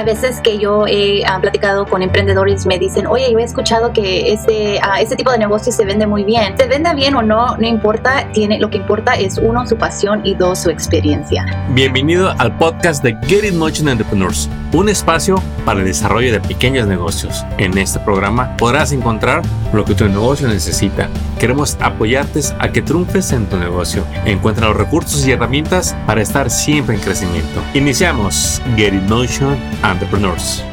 a veces que yo he ah, platicado con emprendedores me dicen, oye, yo he escuchado que este, uh, este tipo de negocio se vende muy bien. Se venda bien o no, no importa, tiene, lo que importa es uno, su pasión y dos, su experiencia. Bienvenido al podcast de Get It Motion Entrepreneurs, un espacio para el desarrollo de pequeños negocios. En este programa podrás encontrar lo que tu negocio necesita. Queremos apoyarte a que triunfes en tu negocio. Encuentra los recursos y herramientas para estar siempre en crecimiento. Iniciamos Get It Motion Entrepreneurs.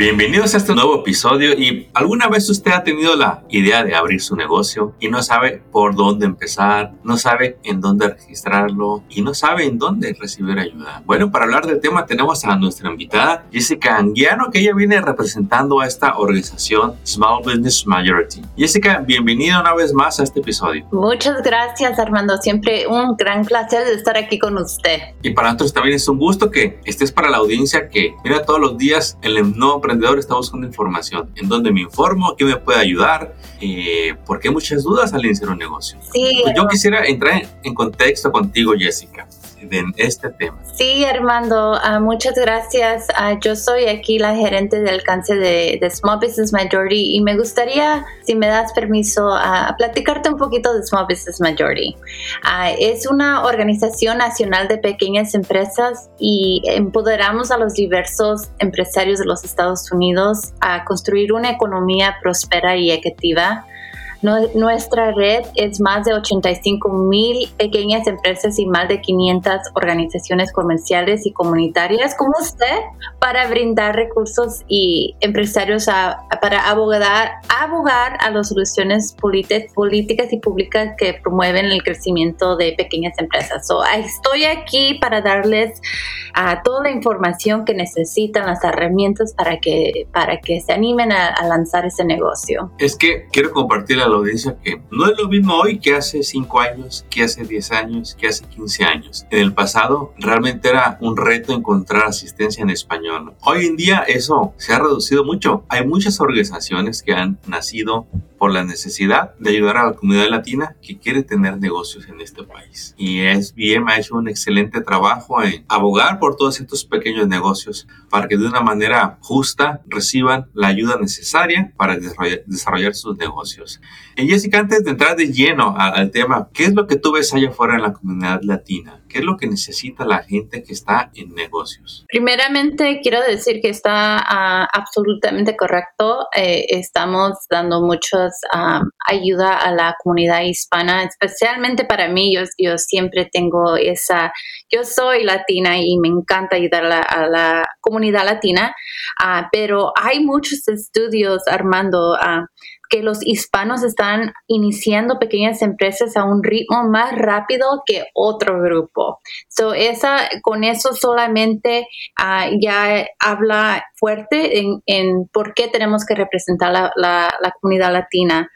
Bienvenidos a este nuevo episodio y alguna vez usted ha tenido la idea de abrir su negocio y no sabe por dónde empezar, no sabe en dónde registrarlo y no sabe en dónde recibir ayuda. Bueno, para hablar del tema tenemos a nuestra invitada Jessica Anguiano que ella viene representando a esta organización Small Business Majority. Jessica, bienvenida una vez más a este episodio. Muchas gracias Armando, siempre un gran placer de estar aquí con usted. Y para nosotros también es un gusto que estés para la audiencia que mira todos los días el nuevo emprendedor está buscando información. ¿En dónde me informo? ¿Qué me puede ayudar? Eh, porque hay muchas dudas al iniciar un negocio. Sí. Pues yo quisiera entrar en contexto contigo, Jessica en este tema. Sí, Armando, uh, muchas gracias. Uh, yo soy aquí la gerente de alcance de, Small Business Majority y me gustaría, si me das permiso, uh, platicarte un poquito de Small Business Majority. es una organización nacional de pequeñas empresas y empoderamos a los diversos empresarios de los Estados Unidos a construir una economía próspera y equitativa nuestra red es más de 85 mil pequeñas empresas y más de 500 organizaciones comerciales y comunitarias como usted para brindar recursos y empresarios para abogar, abogar a las soluciones políticas y públicas que promueven el crecimiento de pequeñas empresas. estoy aquí para darles a toda la información que necesitan, las herramientas para que, para que se animen a, a lanzar ese negocio. Es que quiero compartir la audiencia que no es lo mismo hoy que hace 5 años, que hace 10 años, que hace 15 años. En el pasado realmente era un reto encontrar asistencia en español. Hoy en día eso se ha reducido mucho. Hay muchas organizaciones que han nacido por la necesidad de ayudar a la comunidad latina que quiere tener negocios en este país. Y SBM ha hecho un excelente trabajo en abogar por todos estos pequeños negocios para que de una manera justa reciban la ayuda necesaria para desarrollar, sus negocios. Y Jessica, antes de entrar de lleno al tema, ¿qué es lo que tú ves allá afuera en la comunidad latina? ¿Qué es lo que necesita la gente que está en negocios? Primeramente, quiero decir que está uh, absolutamente correcto. Eh, estamos dando mucha ayuda a la comunidad hispana, especialmente para mí. Yo, yo siempre tengo esa, yo soy latina y me encanta ayudar a a la comunidad latina, uh, pero hay muchos estudios, Armando, que los hispanos están iniciando pequeñas empresas a un ritmo más rápido que otro grupo. So esa, con eso solamente uh, ya habla fuerte en, en, por qué tenemos que representar la, la, la comunidad latina.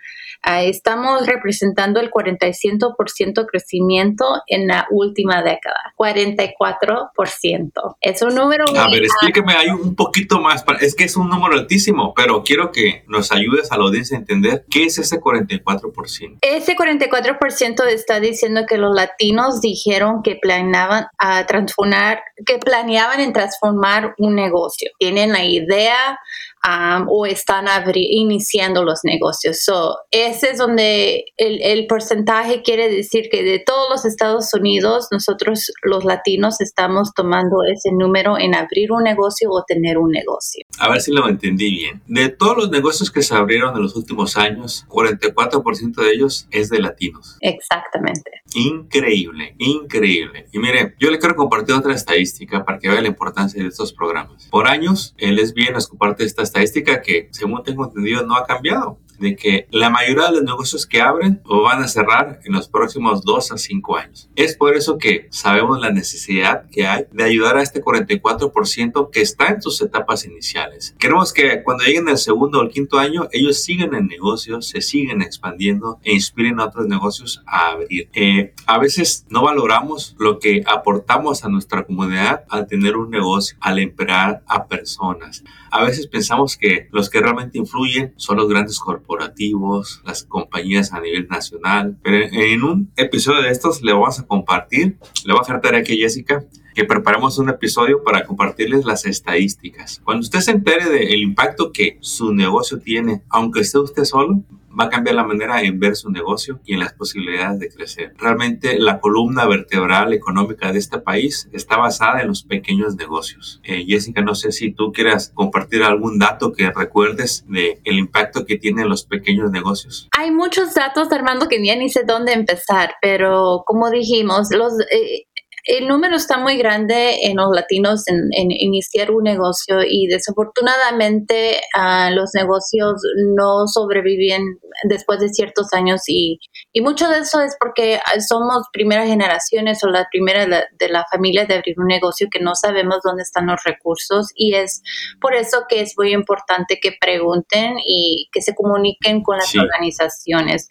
Estamos representando el 45% crecimiento en la última década. 44%. Es un número. A ver, explíqueme ahí un poquito más. Es que es un número altísimo, pero quiero que nos ayudes a la audiencia a entender qué es ese 44%. Ese 44% está diciendo que los latinos dijeron que planeaban a transformar, que planeaban en transformar un negocio. Tienen la idea o están iniciando los negocios. So, ese es donde el, el, porcentaje quiere decir que de todos los Estados Unidos, nosotros los latinos estamos tomando ese número en abrir un negocio o tener un negocio. A ver si lo entendí bien. De todos los negocios que se abrieron en los últimos años, 44% de ellos es de latinos. Exactamente. Increíble, increíble. Y mire, yo le quiero compartir otra estadística para que vea la importancia de estos programas. Por años, es bien nos comparte esta estadística que, según tengo entendido, no ha cambiado de que la mayoría de los negocios que abren o van a cerrar en los próximos dos a cinco años. Es por eso que sabemos la necesidad que hay de ayudar a este 44% que está en sus etapas iniciales. Queremos que cuando lleguen al segundo o el quinto año, ellos siguen en negocios, se siguen expandiendo e inspiren a otros negocios a abrir. Eh, a veces no valoramos lo que aportamos a nuestra comunidad al tener un negocio, al emplear a personas. A veces pensamos que los que realmente influyen son los grandes corporaciones corporativos, las compañías a nivel nacional. Pero en un episodio de estos le vamos a compartir, le voy a dejar tarea aquí Jessica, que preparamos un episodio para compartirles las estadísticas. Cuando usted se entere del impacto que su negocio tiene, aunque esté usted solo, va a cambiar la manera en ver su negocio y en las posibilidades de crecer. Realmente la columna vertebral económica de este país está basada en los pequeños negocios. Eh, Jessica, no sé si tú quieras compartir algún dato que recuerdes de el impacto que tienen los pequeños negocios. Hay muchos datos, Armando, que ni sé dónde empezar, pero como dijimos, los, eh, el número está muy grande en los latinos en, iniciar un negocio y desafortunadamente uh, los negocios no sobreviven después de ciertos años y, y, mucho de eso es porque somos primeras generaciones o la primera de la, familia de abrir un negocio que no sabemos dónde están los recursos y es por eso que es muy importante que pregunten y que se comuniquen con las organizaciones.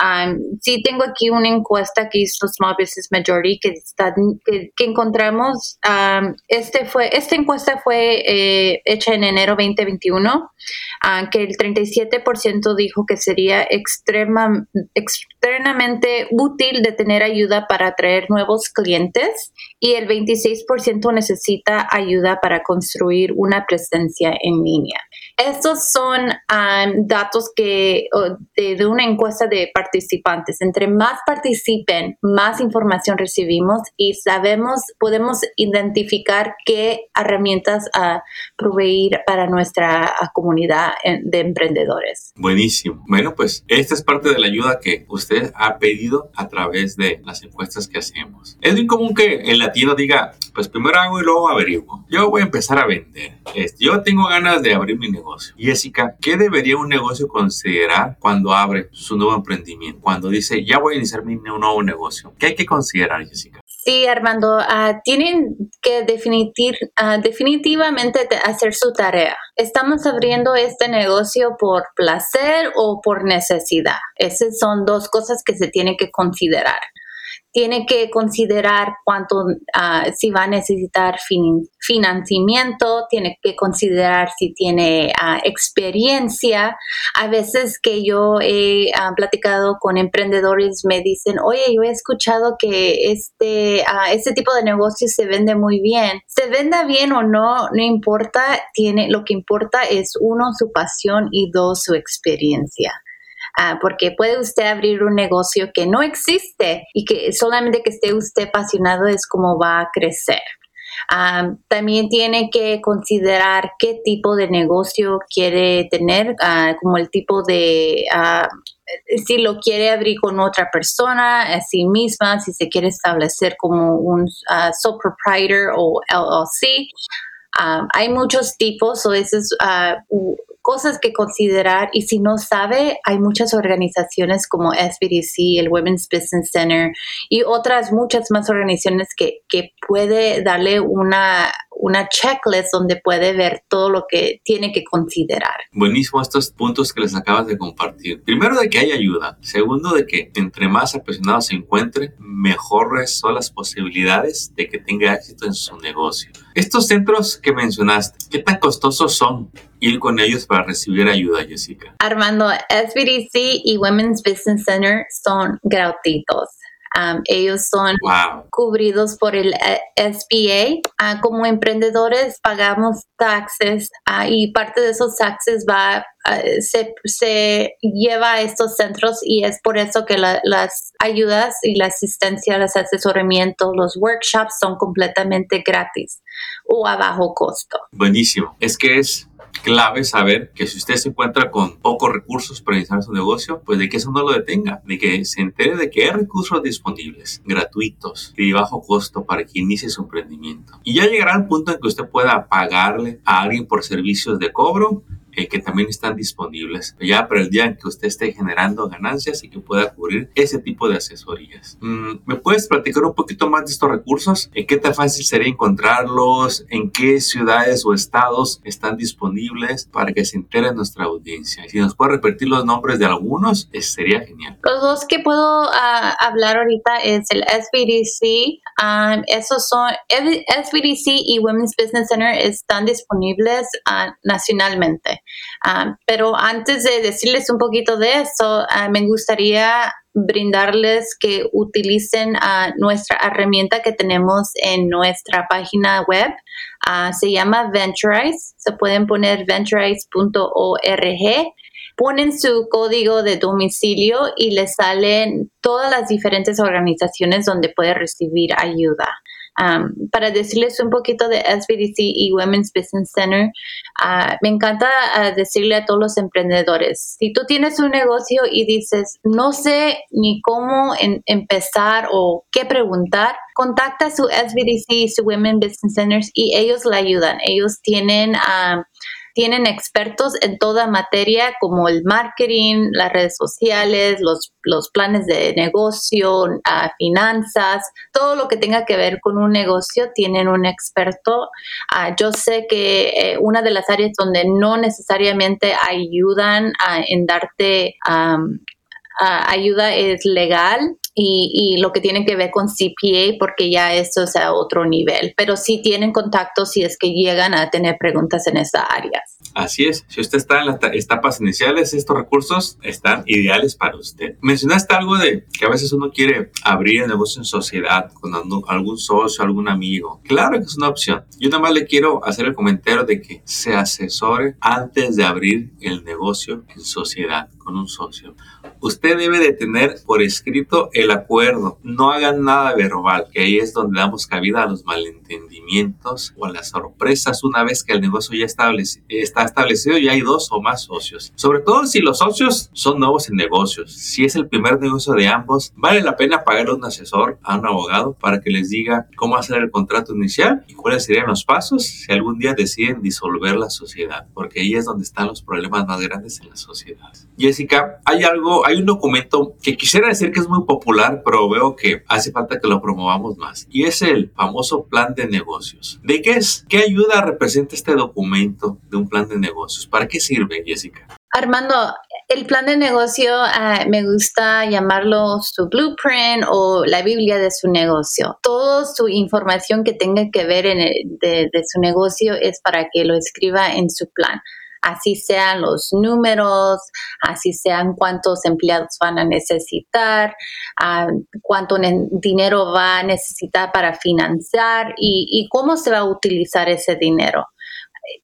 Um, sí tengo aquí una encuesta que hizo Small Business Majority que está que, encontramos, este fue, esta encuesta fue eh, hecha en enero 2021, ah, que el 37% dijo que sería extrema, externamente útil de tener ayuda para atraer nuevos clientes y el 26% necesita ayuda para construir una presencia en línea. Estos son datos que de, una encuesta de participantes. Entre más participen, más información recibimos y sabemos, podemos identificar qué herramientas a proveer para nuestra comunidad de emprendedores. Buenísimo. Bueno, pues esta es parte de la ayuda que usted ha pedido a través de las encuestas que hacemos. Es muy común que el latino diga, pues primero hago y luego averiguo. Yo voy a empezar a vender. Este, yo tengo ganas de abrir mi negocio. Jessica, ¿qué debería un negocio considerar cuando abre su nuevo emprendimiento? Cuando dice, ya voy a iniciar mi nuevo negocio. ¿Qué hay que considerar, Jessica? Sí, Armando, uh, tienen que definir, uh, definitivamente hacer su tarea. ¿Estamos abriendo este negocio por placer o por necesidad? Esas son dos cosas que se tienen que considerar tiene que considerar cuánto, ah, si va a necesitar financiamiento, tiene que considerar si tiene ah, experiencia. A veces que yo he ah, platicado con emprendedores me dicen, oye, yo he escuchado que este, este tipo de negocio se vende muy bien. Se venda bien o no, no importa, tiene, lo que importa es uno, su pasión y dos, su experiencia. Ah, porque puede usted abrir un negocio que no existe y que solamente que esté usted apasionado es como va a crecer. También tiene que considerar qué tipo de negocio quiere tener, ah, como el tipo de, si lo quiere abrir con otra persona, a sí misma, si se quiere establecer como un sole proprietor o LLC. hay muchos tipos, o eso es cosas que considerar y si no sabe, hay muchas organizaciones como SBDC, el Women's Business Center y otras muchas más organizaciones que, que puede darle una, una checklist donde puede ver todo lo que tiene que considerar. Buenísimo estos puntos que les acabas de compartir. Primero de que hay ayuda. Segundo de que entre más apasionado se encuentre, mejores son las posibilidades de que tenga éxito en su negocio. Estos centros que mencionaste, ¿qué tan costosos son ir con ellos para recibir ayuda, Jessica? Armando, SBDC y Women's Business Center son gratuitos. Um, ellos son cubridos por el eh, SBA. Ah, como emprendedores pagamos taxes ah, y parte de esos taxes va ah, se, se, lleva a estos centros y es por eso que las ayudas y la asistencia, los asesoramientos, los workshops son completamente gratis o a bajo costo. Buenísimo. Es que es clave saber que si usted se encuentra con pocos recursos para iniciar su negocio, pues de que eso no lo detenga, de que se entere de que hay recursos disponibles, gratuitos y de bajo costo para que inicie su emprendimiento. Y ya llegará el punto en que usted pueda pagarle a alguien por servicios de cobro eh, que también están disponibles ya para el día en que usted esté generando ganancias y que pueda cubrir ese tipo de asesorías. Mm, ¿Me puedes platicar un poquito más de estos recursos? ¿En qué tan fácil sería encontrarlos? ¿En qué ciudades o estados están disponibles para que se entere nuestra audiencia? Si nos puede repetir los nombres de algunos, sería genial. Los dos que puedo ah, hablar ahorita es el SBDC. Um, esos son SBDC y Women's Business Center están disponibles uh, nacionalmente. Ah, pero antes de decirles un poquito de eso, ah, me gustaría brindarles que utilicen nuestra herramienta que tenemos en nuestra página web. se llama Venturize. Se pueden poner venturize.org ponen su código de domicilio y les salen todas las diferentes organizaciones donde puede recibir ayuda. Um, para decirles un poquito de SBDC y Women's Business Center, uh, me encanta uh, decirle a todos los emprendedores, si tú tienes un negocio y dices, no sé ni cómo empezar o qué preguntar, contacta a su SBDC y su Women's Business Centers y ellos le ayudan. Ellos tienen... Um, tienen expertos en toda materia como el marketing, las redes sociales, los, los planes de negocio, ah, finanzas, todo lo que tenga que ver con un negocio, tienen un experto. Ah, yo sé que eh, una de las áreas donde no necesariamente ayudan en darte ayuda es legal y, lo que tiene que ver con CPA porque ya eso es a otro nivel, pero sí tienen contacto si es que llegan a tener preguntas en esa área. Así es, si usted está en las etapas iniciales, estos recursos están ideales para usted. Mencionaste algo de que a veces uno quiere abrir el negocio en sociedad con algún socio, algún amigo. Claro que es una opción. Yo nada más le quiero hacer el comentario de que se asesore antes de abrir el negocio en sociedad con un socio usted debe de tener por escrito el acuerdo. No hagan nada verbal, que ahí es donde damos cabida a los malentendimientos o a las sorpresas una vez que el negocio ya está establecido y hay dos o más socios. Sobre todo si los socios son nuevos en negocios. Si es el primer negocio de ambos, vale la pena pagar a un asesor, a un abogado, para que les diga cómo hacer el contrato inicial y cuáles serían los pasos si algún día deciden disolver la sociedad, porque ahí es donde están los problemas más grandes en la sociedad. Jessica, hay algo, hay un documento que quisiera decir que es muy popular, pero veo que hace falta que lo promovamos más. Y es el famoso plan de negocios. ¿De qué es? ¿Qué ayuda representa este documento de un plan de negocios? ¿Para qué sirve, Jessica? Armando, el plan de negocio ah, me gusta llamarlo su blueprint o la Biblia de su negocio. Toda su información que tenga que ver en de su negocio es para que lo escriba en su plan así sean los números, así sean cuántos empleados van a necesitar, ah, cuánto dinero va a necesitar para financiar y, cómo se va a utilizar ese dinero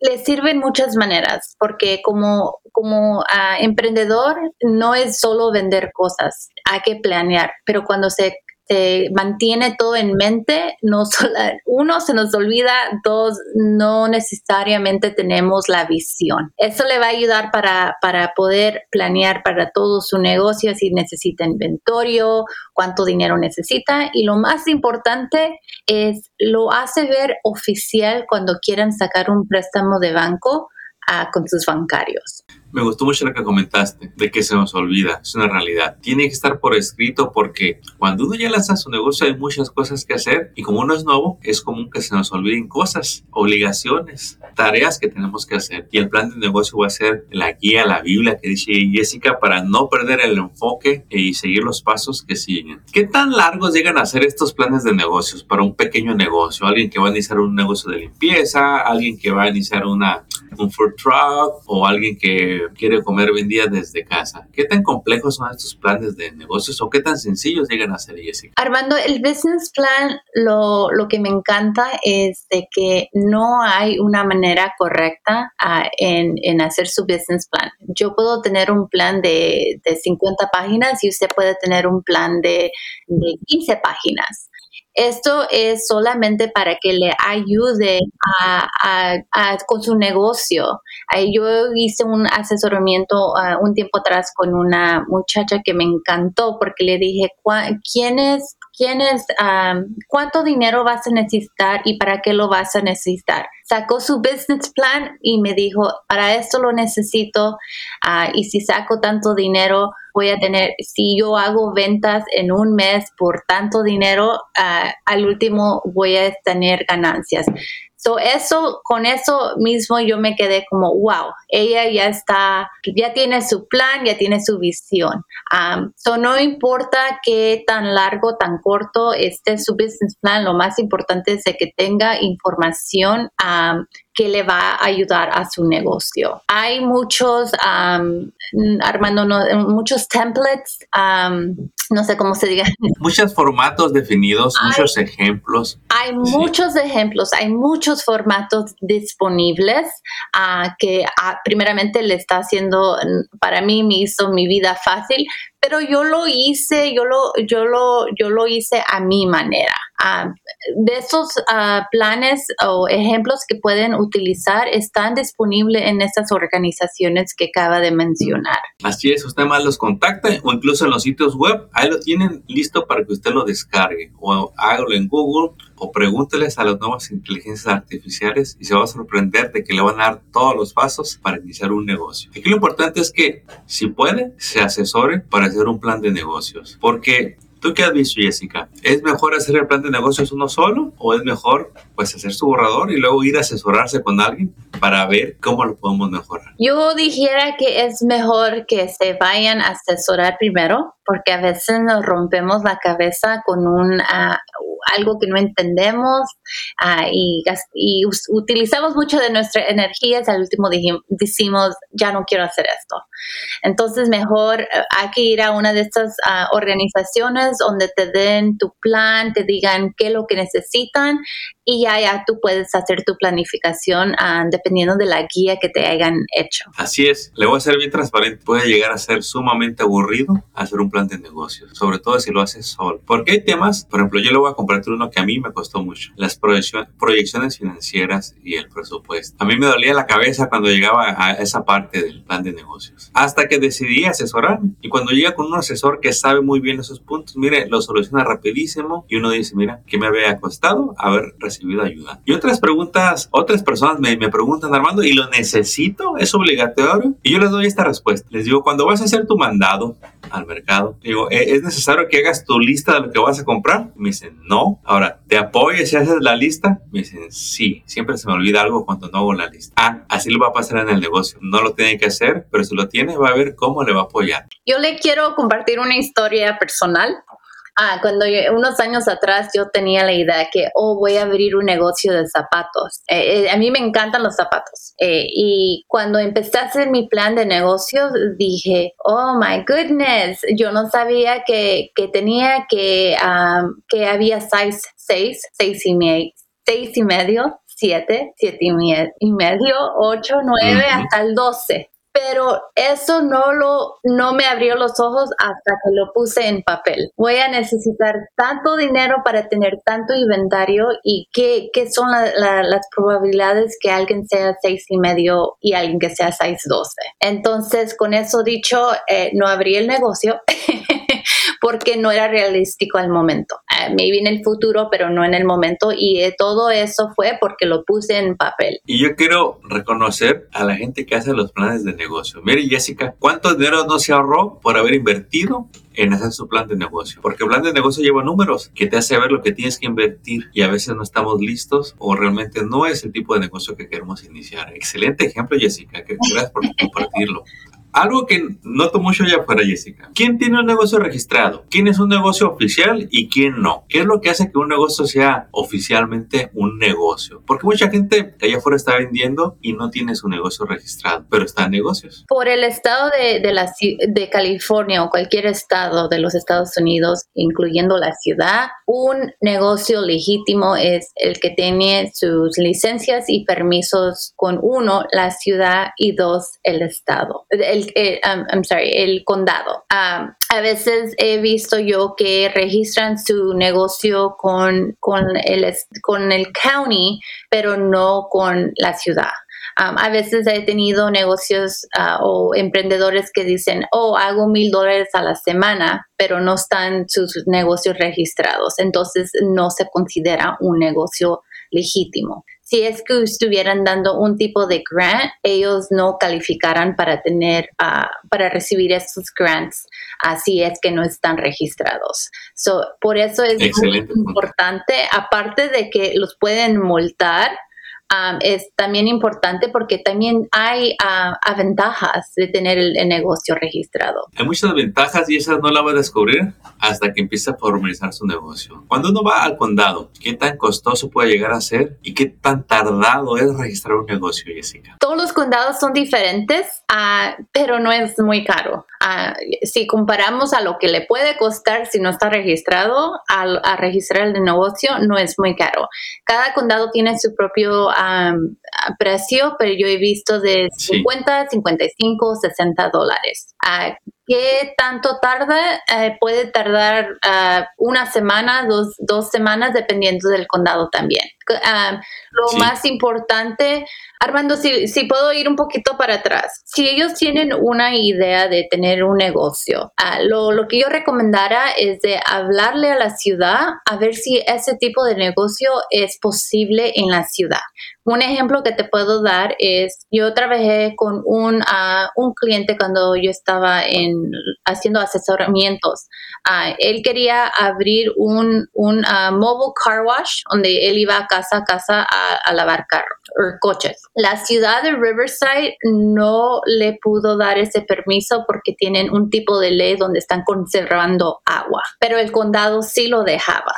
le sirven muchas maneras, porque como, como ah, emprendedor no es solo vender cosas, hay que planear, pero cuando se se mantiene todo en mente, no solo, uno se nos olvida, dos, no necesariamente tenemos la visión. Eso le va a ayudar para, para poder planear para todo su negocio, si necesita inventorio, cuánto dinero necesita y lo más importante es lo hace ver oficial cuando quieran sacar un préstamo de banco ah, con sus bancarios. Me gustó mucho lo que comentaste, de que se nos olvida, es una realidad. Tiene que estar por escrito porque cuando uno ya lanza su negocio hay muchas cosas que hacer y como uno es nuevo, es común que se nos olviden cosas, obligaciones, tareas que tenemos que hacer. Y el plan de negocio va a ser la guía, la Biblia que dice Jessica para no perder el enfoque y seguir los pasos que siguen. ¿Qué tan largos llegan a ser estos planes de negocios para un pequeño negocio? Alguien que va a iniciar un negocio de limpieza, alguien que va a iniciar una, un food truck o alguien que quiere comer vendida desde casa. ¿Qué tan complejos son estos planes de negocios o qué tan sencillos llegan a ser, Jessica? Armando, el business plan, lo, lo que me encanta es de que no hay una manera correcta uh, en, en, hacer su business plan. Yo puedo tener un plan de, de 50 páginas y usted puede tener un plan de, de 15 páginas. Esto es solamente para que le ayude con su negocio. Yo hice un asesoramiento ah, un tiempo atrás con una muchacha que me encantó porque le dije, ¿quién es, quién es, ah, cuánto dinero vas a necesitar y para qué lo vas a necesitar? Sacó su business plan y me dijo, para esto lo necesito ah, y si saco tanto dinero, voy a tener, si yo hago ventas en un mes por tanto dinero, ah, al último voy a tener ganancias. So eso, con eso mismo yo me quedé como, wow, ella ya está, ya tiene su plan, ya tiene su visión. Um, so no importa qué tan largo, tan corto esté su business plan, lo más importante es que tenga información um, que le va a ayudar a su negocio. Hay muchos, Armando, muchos templates, no sé cómo se diga. Muchos formatos definidos, muchos ejemplos. Hay muchos ejemplos, hay muchos formatos disponibles uh, que uh, primeramente le está haciendo, para mí me hizo mi vida fácil, pero yo lo hice, yo lo, yo lo, yo lo hice a mi manera. Uh, de esos planes o ejemplos que pueden utilizar están disponibles en estas organizaciones que acaba de mencionar. Así es, usted más los contacta o incluso en los sitios web, ahí lo tienen listo para que usted lo descargue o hágalo en Google o pregúnteles a las nuevas inteligencias artificiales y se va a sorprender de que le van a dar todos los pasos para iniciar un negocio. Aquí lo importante es que si puede, se asesore para hacer un plan de negocios, porque ¿Tú qué has visto, Jessica? ¿Es mejor hacer el plan de negocios uno solo o es mejor pues hacer su borrador y luego ir a asesorarse con alguien para ver cómo lo podemos mejorar? Yo dijera que es mejor que se vayan a asesorar primero porque a veces nos rompemos la cabeza con un, uh, algo que no entendemos uh, y, y utilizamos mucho de nuestra energía y al último decimos, ya no quiero hacer esto. Entonces mejor uh, hay que ir a una de estas organizaciones donde te den tu plan, te digan qué es lo que necesitan y ya, ya tú puedes hacer tu planificación dependiendo de la guía que te hayan hecho. Así es, le voy a ser bien transparente, puede llegar a ser sumamente aburrido hacer un plan de negocios, sobre todo si lo haces solo. Porque hay temas, por ejemplo, yo le voy a compartir uno que a mí me costó mucho, las proyecciones financieras y el presupuesto. A mí me dolía la cabeza cuando llegaba a esa parte del plan de negocios, hasta que decidí asesorarme. Y cuando llega con un asesor que sabe muy bien esos puntos, mire, lo soluciona rapidísimo y uno dice, mira, ¿qué me había costado haber recibido ayuda? Y otras preguntas, otras personas me, me preguntan, Armando, ¿y lo necesito? ¿Es obligatorio? Y yo les doy esta respuesta. Les digo, cuando vas a hacer tu mandado al mercado, Digo, ¿E-, ¿es necesario que hagas tu lista de lo que vas a comprar? Me dicen, no. Ahora, ¿te apoyas si haces la lista? Me dicen, sí. Siempre se me olvida algo cuando no hago la lista. Ah, así lo va a pasar en el negocio. No lo tiene que hacer, pero si lo tiene, va a ver cómo le va a apoyar. Yo le quiero compartir una historia personal. Ah, cuando unos años atrás yo tenía la idea que, oh, voy a abrir un negocio de zapatos. Eh, eh, a mí me encantan los zapatos. Eh, y cuando empecé a hacer mi plan de negocios, dije, oh, my goodness, yo no sabía que, que tenía que, que había size 6, 6 y, medio, 6 y medio, 7, 7 y medio, 8, 9, hasta el 12 pero eso no lo no me abrió los ojos hasta que lo puse en papel. Voy a necesitar tanto dinero para tener tanto inventario y qué, qué son las probabilidades que alguien sea seis y medio y alguien que sea seis doce. Entonces, con eso dicho, eh, no abrí el negocio. porque no era realístico al momento. Uh, maybe en el futuro, pero no en el momento. Y eh, todo eso fue porque lo puse en papel. Y yo quiero reconocer a la gente que hace los planes de negocio. Mire, Jessica, ¿cuánto dinero no se ahorró por haber invertido en hacer su plan de negocio. Porque el plan de negocio lleva números que te hace ver lo que tienes que invertir y a veces no estamos listos o realmente no es el tipo de negocio que queremos iniciar. Excelente ejemplo, Jessica. Gracias por compartirlo. Algo que noto mucho allá afuera, Jessica. ¿Quién tiene un negocio registrado? ¿Quién es un negocio oficial y quién no? ¿Qué es lo que hace que un negocio sea oficialmente un negocio? Porque mucha gente allá afuera está vendiendo y no tiene su negocio registrado, pero está en negocios. Por el estado de, de, la, de California o cualquier estado de los Estados Unidos, incluyendo la ciudad, un negocio legítimo es el que tiene sus licencias y permisos con uno, la ciudad y dos, el estado. El el, um, I'm sorry, el condado. Um, a veces he visto yo que registran su negocio con, con, el, con el county, pero no con la ciudad. A veces he tenido negocios uh, o emprendedores que dicen, oh, hago mil dólares a la semana, pero no están sus negocios registrados. Entonces no se considera un negocio legítimo si es que estuvieran dando un tipo de grant, ellos no calificarán para tener, ah, para recibir estos grants, así es que no están registrados. por eso es muy importante, aparte de que los pueden multar, es también importante porque también hay uh, ventajas de tener el, negocio registrado. Hay muchas ventajas y esas no las va a descubrir hasta que empiece a formalizar su negocio. Cuando uno va al condado, ¿qué tan costoso puede llegar a ser y qué tan tardado es registrar un negocio, Jessica? Todos los condados son diferentes, uh, pero no es muy caro. Uh, si comparamos a lo que le puede costar si no está registrado, a, a registrar el negocio no es muy caro. Cada condado tiene su propio precio, pero yo he visto de 50, 55, 60 dólares. Uh, ¿Qué tanto tarda? Eh, puede tardar ah, una semana, dos, dos, semanas, dependiendo del condado también. lo más importante, Armando, si, si, puedo ir un poquito para atrás, si ellos tienen una idea de tener un negocio, lo, lo, que yo recomendara es de hablarle a la ciudad a ver si ese tipo de negocio es posible en la ciudad. Un ejemplo que te puedo dar es, yo trabajé con un, uh, un cliente cuando yo estaba en, haciendo asesoramientos. Uh, él quería abrir un, un uh, mobile car wash donde él iba casa a casa a, lavar carros o coches. La ciudad de Riverside no le pudo dar ese permiso porque tienen un tipo de ley donde están conservando agua, pero el condado sí lo dejaba.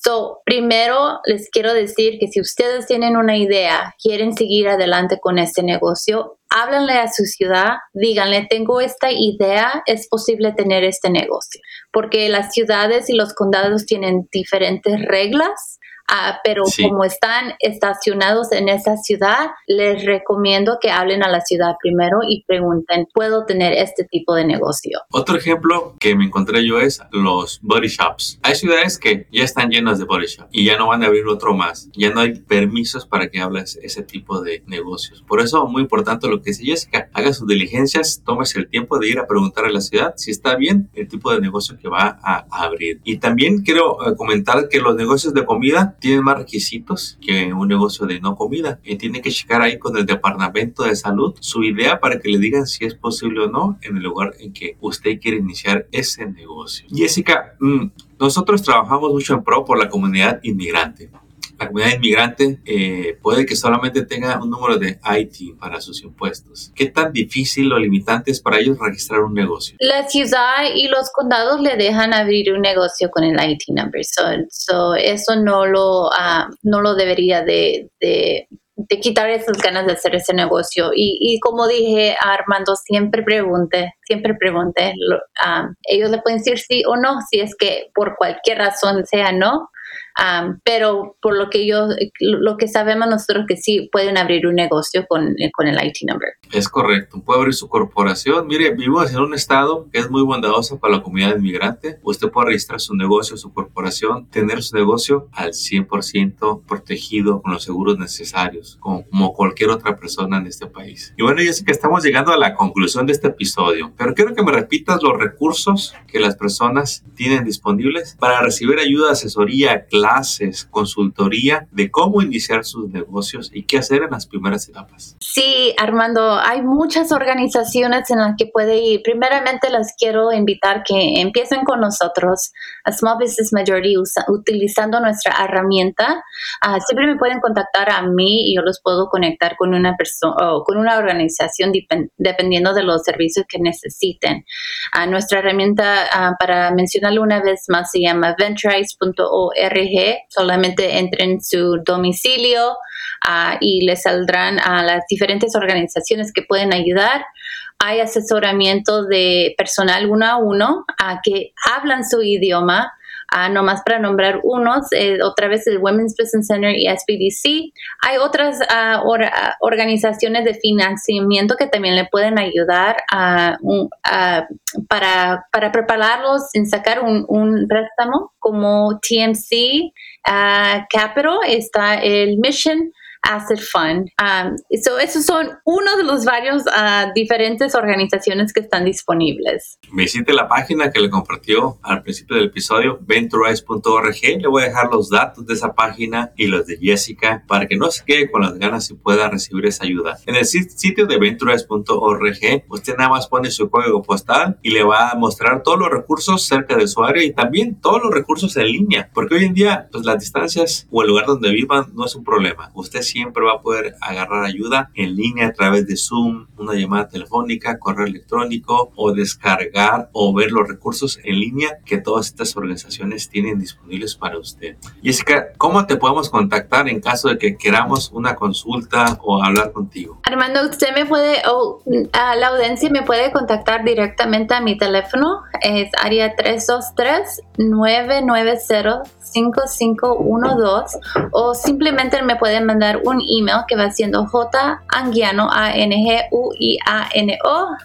So, primero les quiero decir que si ustedes tienen una idea, quieren seguir adelante con este negocio, háblenle a su ciudad, díganle, tengo esta idea, es posible tener este negocio. Porque las ciudades y los condados tienen diferentes reglas Ah, pero como están estacionados en esa ciudad, les recomiendo que hablen a la ciudad primero y pregunten, ¿puedo tener este tipo de negocio? Otro ejemplo que me encontré yo es los body shops. Hay ciudades que ya están llenas de body shops y ya no van a abrir otro más. Ya no hay permisos para que hables ese tipo de negocios. Por eso, muy importante lo que dice Jessica, haga sus diligencias, tómese el tiempo de ir a preguntar a la ciudad si está bien el tipo de negocio que va a abrir. Y también quiero eh, comentar que los negocios de comida tienen más requisitos que un negocio de no comida y tiene que checar ahí con el departamento de salud su idea para que le digan si es posible o no en el lugar en que usted quiere iniciar ese negocio. Jessica, mm, nosotros trabajamos mucho en pro por la comunidad inmigrante la comunidad inmigrante eh, puede que solamente tenga un número de IT para sus impuestos. ¿Qué tan difícil o limitante es para ellos registrar un negocio? La ciudad y los condados le dejan abrir un negocio con el IT number. So, eso no lo, ah, no lo debería de, de quitar esas ganas de hacer ese negocio. Y, y como dije Armando, siempre pregunte, siempre pregunte. Ah, ellos le pueden decir sí o no, si es que por cualquier razón sea no pero por lo que yo, lo que sabemos nosotros que sí pueden abrir un negocio con, con el IT number. Es correcto, puede abrir su corporación. Mire, vivimos en un estado que es muy bondadoso para la comunidad inmigrante. Usted puede registrar su negocio, su corporación, tener su negocio al 100% protegido con los seguros necesarios, como, como cualquier otra persona en este país. Y bueno, yo sé que estamos llegando a la conclusión de este episodio, pero quiero que me repitas los recursos que las personas tienen disponibles para recibir ayuda, asesoría, clases, consultoría de cómo iniciar sus negocios y qué hacer en las primeras etapas. Sí, Armando, hay muchas organizaciones en las que puede ir. Primeramente, les quiero invitar que empiecen con nosotros a Small Business Majority utilizando nuestra herramienta. Ah, siempre me pueden contactar a mí y yo los puedo conectar con una persona o con una organización dependiendo de los servicios que necesiten. Uh, nuestra herramienta, uh, para mencionarlo una vez más, se llama venturize.org solamente entren en su domicilio ah, y les saldrán a las diferentes organizaciones que pueden ayudar. Hay asesoramiento de personal uno a uno a que hablan su idioma Uh, nomás para nombrar unos, eh, otra vez el Women's Business Center y SBDC. Hay otras ah, ah, organizaciones de financiamiento que también le pueden ayudar para, para, prepararlos en sacar un, un préstamo como TMC Capital, está el Mission Asset Fund. Um, esos son uno de los varios uh, diferentes organizaciones que están disponibles. Visite la página que le compartió al principio del episodio, venturize.org. Le voy a dejar los datos de esa página y los de Jessica para que no se quede con las ganas y pueda recibir esa ayuda. En el sitio de venturize.org, usted nada más pone su código postal y le va a mostrar todos los recursos cerca de su área y también todos los recursos en línea, porque hoy en día pues las distancias o el lugar donde vivan no es un problema. Usted siempre va a poder agarrar ayuda en línea a través de Zoom, una llamada telefónica, correo electrónico o descargar o ver los recursos en línea que todas estas organizaciones tienen disponibles para usted. Jessica, ¿cómo te podemos contactar en caso de que queramos una consulta o hablar contigo? Armando, usted me puede, o la audiencia me puede contactar directamente a mi teléfono, es área 323 990 5512 o simplemente me pueden mandar un email que va siendo J Anguiano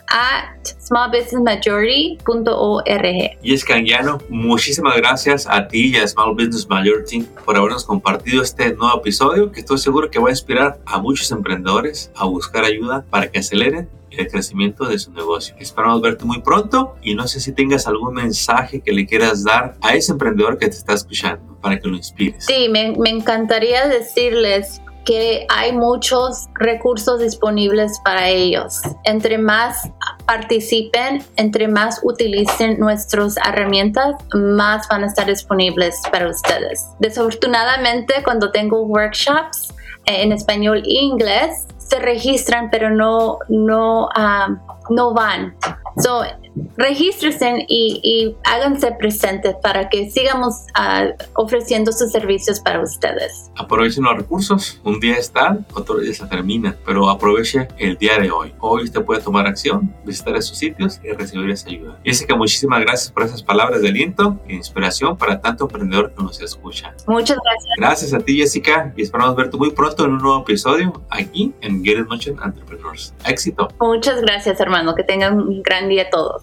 at smallbusinessmajority.org. Y es que Anguiano, muchísimas gracias a ti y a Small Business Majority por habernos compartido este nuevo episodio que estoy seguro que va a inspirar a muchos emprendedores a buscar ayuda para que aceleren el crecimiento de su negocio. Esperamos verte muy pronto y no sé si tengas algún mensaje que le quieras dar a ese emprendedor que te está escuchando para que lo inspires. Sí, me, me encantaría decirles que hay muchos recursos disponibles para ellos. Entre más participen, entre más utilicen nuestras herramientas, más van a estar disponibles para ustedes. Desafortunadamente, cuando tengo workshops en español e inglés, se registran, pero no, no, um, no van. So, regístrense y, háganse presentes para que sigamos uh, ofreciendo sus servicios para ustedes. Aprovechen los recursos. Un día están, otro día se termina, pero aproveche el día de hoy. Hoy usted puede tomar acción, visitar esos sitios y recibir esa ayuda. Jessica, muchísimas gracias por esas palabras de aliento e inspiración para tanto emprendedor que nos escucha. Muchas gracias. Gracias a ti, Jessica, y esperamos verte muy pronto en un nuevo episodio aquí en Get It Motion Entrepreneurs. Éxito. Muchas gracias, hermano. Que tengan un gran día todos.